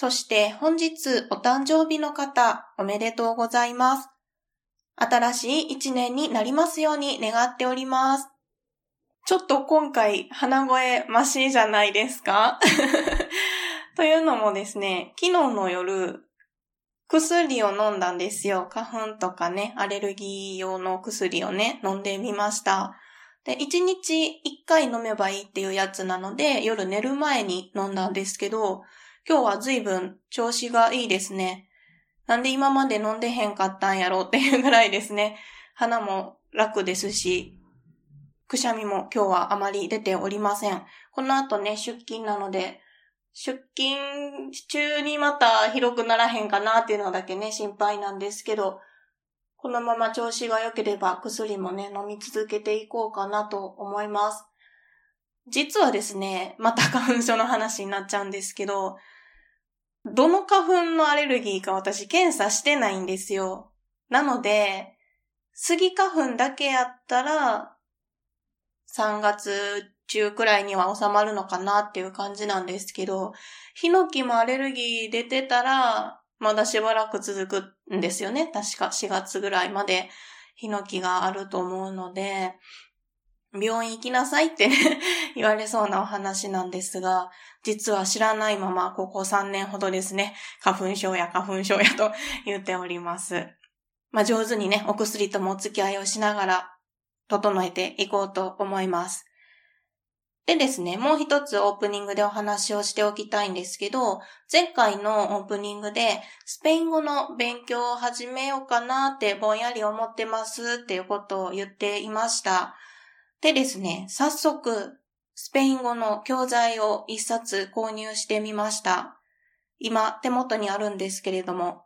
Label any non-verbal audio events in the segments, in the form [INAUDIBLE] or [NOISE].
そして本日お誕生日の方、おめでとうございます。新しい一年になりますように願っております。ちょっと今回鼻声マシじゃないですか？[LAUGHS] というのもですね、昨日の夜、薬を飲んだんですよ。花粉とかね、アレルギー用の薬をね、飲んでみました。で、1日1回飲めばいいっていうやつなので、夜寝る前に飲んだんですけど、今日は随分調子がいいですね。なんで今まで飲んでへんかったんやろうっていうぐらいですね。鼻も楽ですし、くしゃみも今日はあまり出ておりません。この後ね、出勤なので、出勤中にまた広くならへんかなっていうのだけね、心配なんですけど、このまま調子が良ければ薬もね、飲み続けていこうかなと思います。実はですね、また花粉症の話になっちゃうんですけど、どの花粉のアレルギーか私検査してないんですよ。なので、スギ花粉だけやったら、3月中くらいには収まるのかなっていう感じなんですけど、ヒノキもアレルギー出てたら、まだしばらく続くんですよね。確か4月ぐらいまでヒノキがあると思うので、病院行きなさいって [LAUGHS] 言われそうなお話なんですが、実は知らないまま、ここ3年ほどですね、花粉症や花粉症やと [LAUGHS] 言っております。まあ、上手にね、お薬ともお付き合いをしながら、整えていこうと思います。でですね、もう一つオープニングでお話をしておきたいんですけど、前回のオープニングでスペイン語の勉強を始めようかなってぼんやり思ってますっていうことを言っていました。でですね、早速、スペイン語の教材を一冊購入してみました。今、手元にあるんですけれども、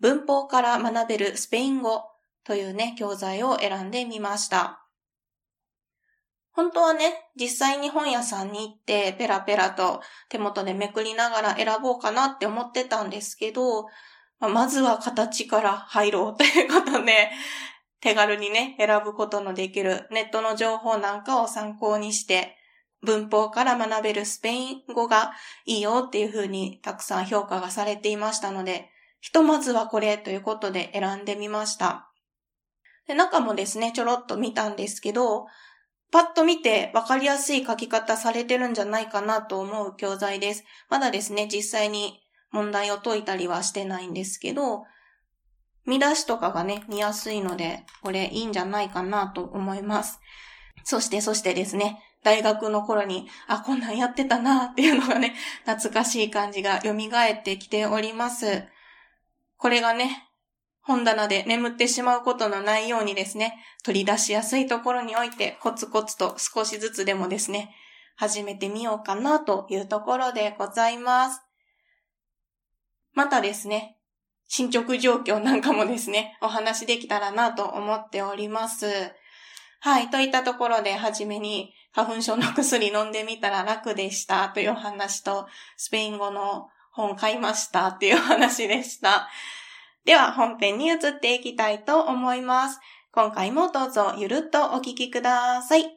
文法から学べるスペイン語というね、教材を選んでみました。本当はね、実際に本屋さんに行ってペラペラと手元でめくりながら選ぼうかなって思ってたんですけど、まずは形から入ろうということで、手軽にね、選ぶことのできるネットの情報なんかを参考にして、文法から学べるスペイン語がいいよっていう風にたくさん評価がされていましたので、ひとまずはこれということで選んでみました。で中もですね、ちょろっと見たんですけど、パッと見て分かりやすい書き方されてるんじゃないかなと思う教材です。まだですね、実際に問題を解いたりはしてないんですけど、見出しとかがね、見やすいので、これいいんじゃないかなと思います。そして、そしてですね、大学の頃に、あ、こんなんやってたなっていうのがね、[LAUGHS] 懐かしい感じが蘇ってきております。これがね、本棚で眠ってしまうことのないようにですね、取り出しやすいところにおいてコツコツと少しずつでもですね、始めてみようかなというところでございます。またですね、進捗状況なんかもですね、[LAUGHS] お話できたらなと思っております。はい。といったところで、はじめに花粉症の薬飲んでみたら楽でしたという話と、スペイン語の本買いましたっていう話でした。では、本編に移っていきたいと思います。今回もどうぞゆるっとお聞きください。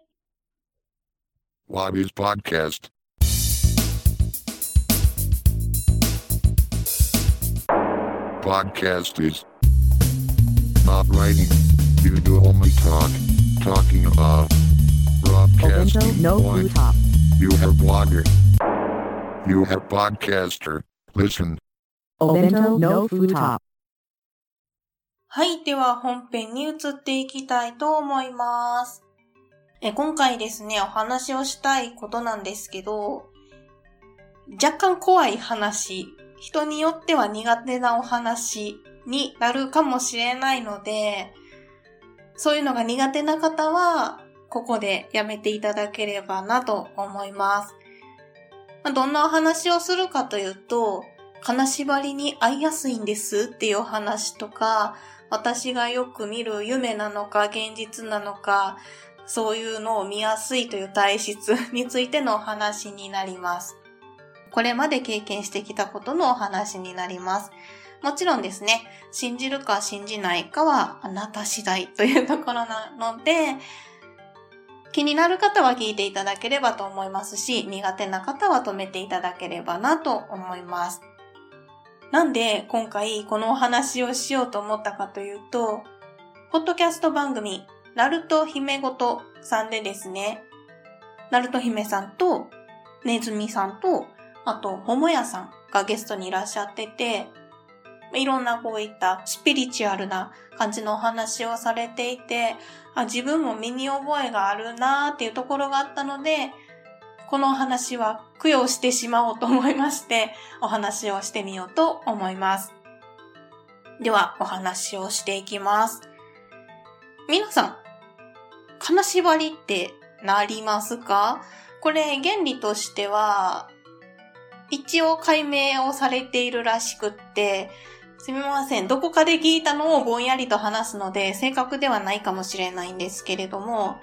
What is podcast? Podcast is not writing. You do only talk. Talking about broadcasting. No point. You have blogger. You have podcaster. Listen. Obento no Futop. はい。では本編に移っていきたいと思います。え今回ですね、お話をしたいことなんですけど、若干怖い話人によっては苦手なお話になるかもしれないので、そういうのが苦手な方は、ここでやめていただければなと思います。どんなお話をするかというと、金縛りに合いやすいんですっていうお話とか、私がよく見る夢なのか現実なのか、そういうのを見やすいという体質についてのお話になります。これまで経験してきたことのお話になります。もちろんですね、信じるか信じないかはあなた次第というところなので、気になる方は聞いていただければと思いますし、苦手な方は止めていただければなと思います。なんで今回このお話をしようと思ったかというと、ポッドキャスト番組、ナルト姫ごとさんでですね、ナルト姫さんと、ネズミさんと、あと、桃屋さんがゲストにいらっしゃってて、いろんなこういったスピリチュアルな感じのお話をされていて、あ自分も身に覚えがあるなーっていうところがあったので、このお話は供養してしまおうと思いまして、お話をしてみようと思います。では、お話をしていきます。皆さん、金縛りってなりますか？これ原理としては、一応解明をされているらしくって、すみません。どこかで聞いたのをぼんやりと話すので、正確ではないかもしれないんですけれども、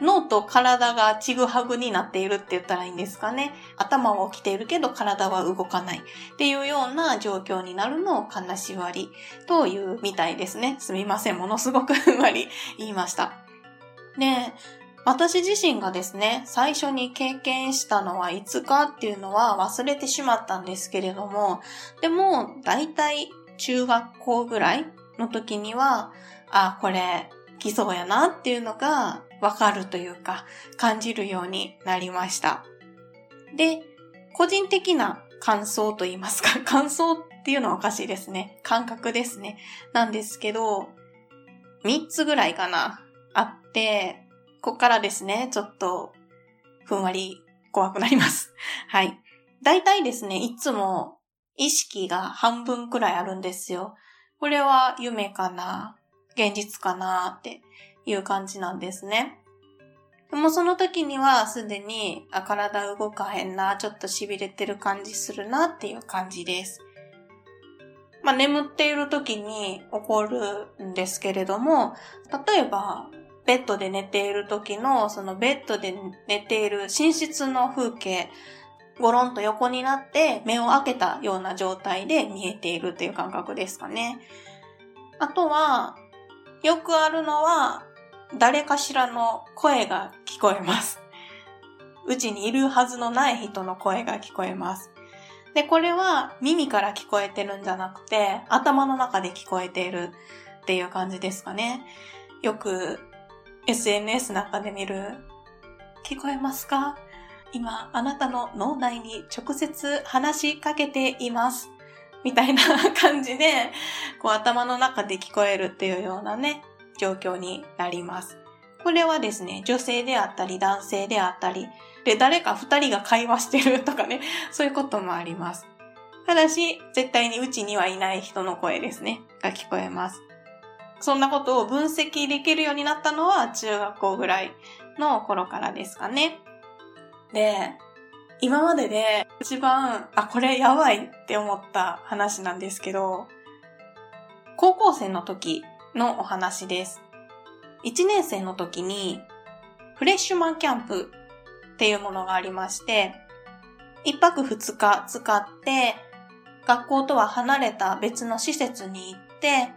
脳と体がちぐはぐになっているって言ったらいいんですかね。頭は起きているけど体は動かないっていうような状況になるのを金縛りというみたいですね。すみません。ものすごくふんわり言いました。で、私自身がですね、最初に経験したのはいつかっていうのは忘れてしまったんですけれども、でも、だいたい中学校ぐらいの時には、あ、これ、来そうやなっていうのがわかるというか、感じるようになりました。で、個人的な感想と言いますか、[LAUGHS] 感想っていうのはおかしいですね。感覚ですね。なんですけど、3つぐらいかな、あって、ここからですね、ちょっと、ふんわり怖くなります。[LAUGHS] はい。大体ですね、いつも意識が半分くらいあるんですよ。これは夢かな現実かなっていう感じなんですね。でもその時にはすでにあ体動かへんな、ちょっと痺れてる感じするなっていう感じです。まあ眠っている時に起こるんですけれども、例えばベッドで寝ている時の、そのベッドで寝ている寝室の風景、ゴロンと横になって目を開けたような状態で見えているっていう感覚ですかね。あとは、よくあるのは、誰かしらの声が聞こえます。うちにいるはずのない人の声が聞こえます。で、これは耳から聞こえてるんじゃなくて、頭の中で聞こえているっていう感じですかね。よく SNS なんかで見る、聞こえますか？今、あなたの脳内に直接話しかけています。みたいな感じで、こう頭の中で聞こえるっていうようなね、状況になります。これはですね、女性であったり男性であったり、で、誰か二人が会話してるとかね、[LAUGHS] そういうこともあります。ただし、絶対にうちにはいない人の声ですね、が聞こえます。そんなことを分析できるようになったのは中学校ぐらいの頃からですかね。で、今までで一番、あ、これやばいって思った話なんですけど、高校生の時のお話です。1年生の時にフレッシュマンキャンプっていうものがありまして、1泊2日使って学校とは離れた別の施設に行って、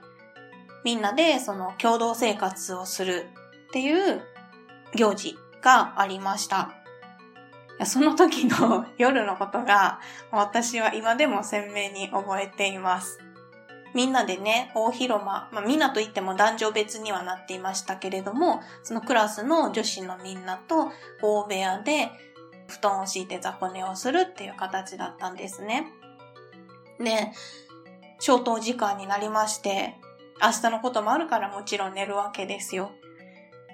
みんなでその共同生活をするっていう行事がありました。その時の夜のことが私は今でも鮮明に覚えています。みんなでね、大広間、まあ、みんなといっても男女別にはなっていましたけれども、そのクラスの女子のみんなと大部屋で布団を敷いて雑魚寝をするっていう形だったんですね。で、消灯時間になりまして、明日のこともあるからもちろん寝るわけですよ。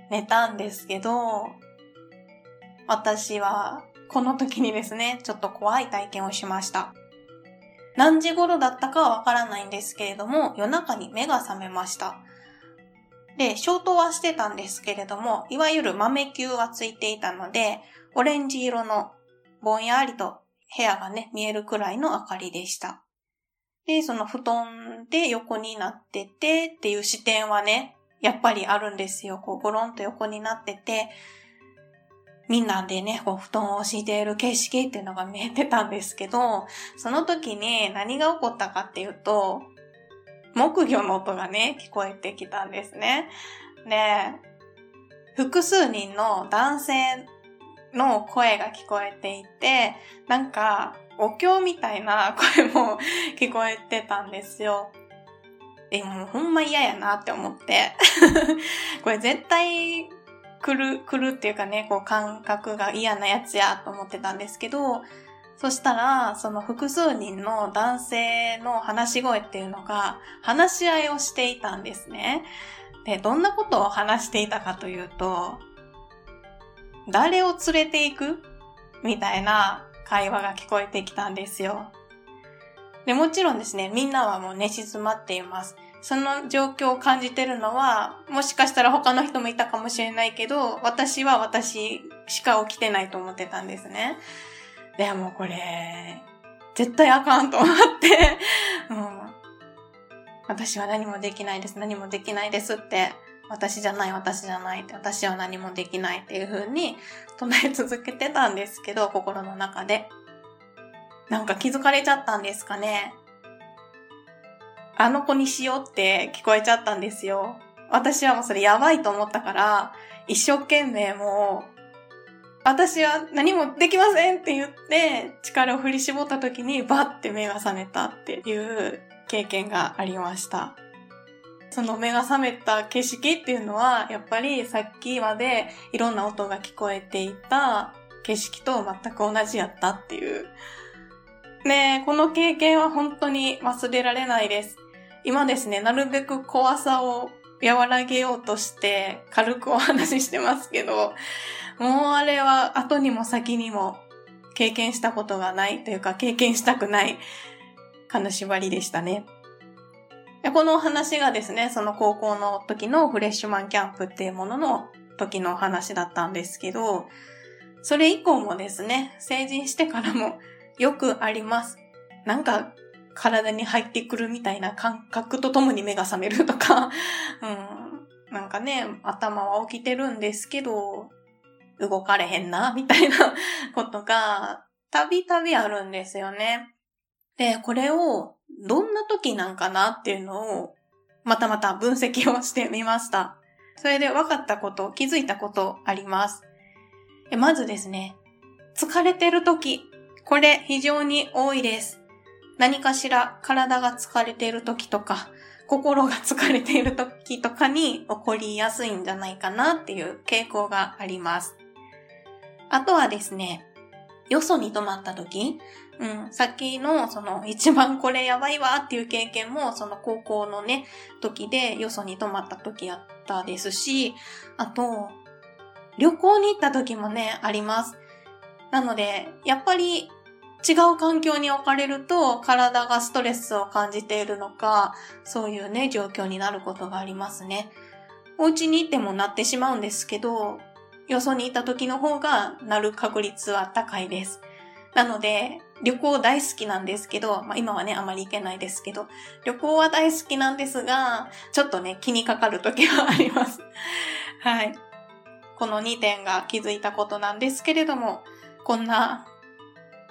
寝たんですけど、私はこの時にですね、ちょっと怖い体験をしました。何時頃だったかはわからないんですけれども、夜中に目が覚めました。で、消灯はしてたんですけれども、いわゆる豆球はついていたので、オレンジ色のぼんやりと部屋がね、見えるくらいの明かりでした。で、その布団で横になっててっていう視点はね、やっぱりあるんですよ。こう、ゴロンと横になってて、みんなでね、こう、布団を敷いている景色っていうのが見えてたんですけど、その時に何が起こったかっていうと、木魚の音がね、聞こえてきたんですね。で、複数人の男性の声が聞こえていて、なんか、お経みたいな声も聞こえてたんですよ。でもほんま嫌やなって思って。[LAUGHS] これ絶対来る、来るっていうかね、こう感覚が嫌なやつやと思ってたんですけど、そしたら、その複数人の男性の話し声っていうのが、話し合いをしていたんですね。で、どんなことを話していたかというと、誰を連れて行くみたいな会話が聞こえてきたんですよ。で、もちろんですね、みんなはもう寝静まっています。その状況を感じてるのは、もしかしたら他の人もいたかもしれないけど、私は私しか起きてないと思ってたんですね。でもこれ、絶対あかんと思って、うん、私は何もできないです、何もできないですって、私じゃない、私じゃないって、私は何もできないっていう風に唱え続けてたんですけど、心の中で。なんか気づかれちゃったんですかね。あの子にしようって聞こえちゃったんですよ。私はもうそれやばいと思ったから、一生懸命もう、私は何もできませんって言って、力を振り絞った時にバッて目が覚めたっていう経験がありました。その目が覚めた景色っていうのは、やっぱりさっきまでいろんな音が聞こえていた景色と全く同じやったっていう。ねこの経験は本当に忘れられないです。今ですね、なるべく怖さを和らげようとして軽くお話ししてますけど、もうあれは後にも先にも経験したことがないというか経験したくない金縛りでしたね。この話がですね、その高校の時のフレッシュマンキャンプっていうものの時のお話だったんですけど、それ以降もですね、成人してからもよくあります。なんか体に入ってくるみたいな感覚とともに目が覚めるとか、[LAUGHS] うん、なんかね、頭は起きてるんですけど、動かれへんな、みたいなことが、たびたびあるんですよね。で、これを、どんな時なんかなっていうのを、またまた分析をしてみました。それで分かったこと、気づいたことあります。まずですね、疲れてる時、これ非常に多いです。何かしら体が疲れている時とか、心が疲れている時とかに起こりやすいんじゃないかなっていう傾向があります。あとはですね、よそに泊まった時、うん、さっきのその [LAUGHS] 一番これやばいわっていう経験もその高校のね、時でよそに泊まった時やったですし、あと、旅行に行った時もね、あります。なので、やっぱり違う環境に置かれると体がストレスを感じているのか、そういうね、状況になることがありますね。お家に行ってもなってしまうんですけど、よそにいた時の方がなる確率は高いです。なので、旅行大好きなんですけど、まあ今はね、あまり行けないですけど、旅行は大好きなんですが、ちょっとね、気にかかる時はあります。はい。この2点が気づいたことなんですけれども、こんな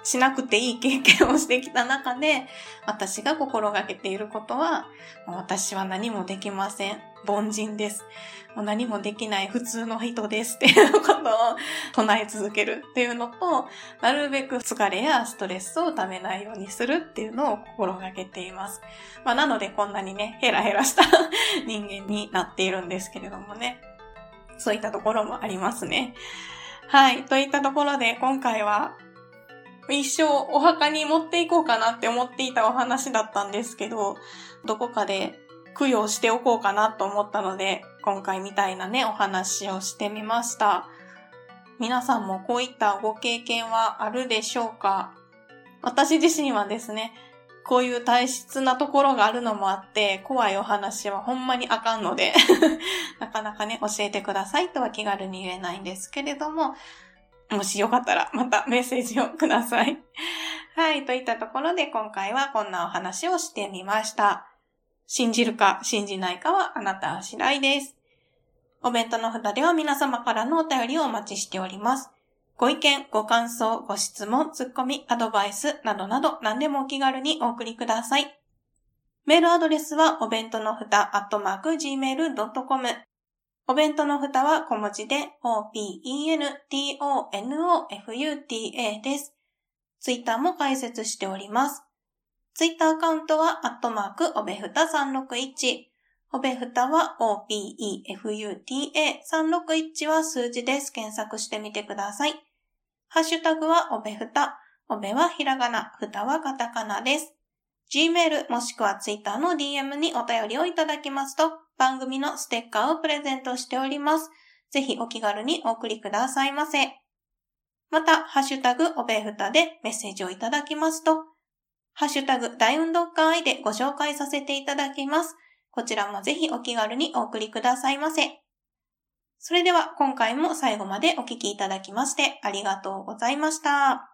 しなくていい経験をしてきた中で、私が心がけていることは、私は何もできません。凡人です。もう何もできない普通の人ですっていうことを唱え続けるっていうのと、なるべく疲れやストレスをためないようにするっていうのを心がけています。まあ、なのでこんなにね、ヘラヘラした [LAUGHS] 人間になっているんですけれどもね。そういったところもありますね。はい。といったところで今回は一生お墓に持っていこうかなって思っていたお話だったんですけど、どこかで供養しておこうかなと思ったので、今回みたいなね、お話をしてみました。皆さんもこういったご経験はあるでしょうか？私自身はですね、こういう体質なところがあるのもあって、怖いお話はほんまにあかんので [LAUGHS] なかなかね、教えてくださいとは気軽に言えないんですけれども、もしよかったらまたメッセージをください。[LAUGHS] はい。といったところで今回はこんなお話をしてみました。信じるか信じないかはあなた次第です。お弁当の札では皆様からのお便りをお待ちしております。ご意見、ご感想、ご質問、ツッコミ、アドバイスなどなど何でもお気軽にお送りください。メールアドレスはお弁当のふた、アットマーク、gmail.com。お弁当のふたは小文字で opentonofuta です。ツイッターも開設しております。ツイッターアカウントは、アットマーク、おべふた361。おべふたは opefuta361 は数字です。検索してみてください。ハッシュタグはおべふた。おべはひらがな、ふたはカタカナです。Gmail もしくは Twitter の DM にお便りをいただきますと、番組のステッカーをプレゼントしております。ぜひお気軽にお送りくださいませ。また、ハッシュタグおべふたでメッセージをいただきますと、ハッシュタグ大運動会でご紹介させていただきます。こちらもぜひお気軽にお送りくださいませ。それでは今回も最後までお聴きいただきましてありがとうございました。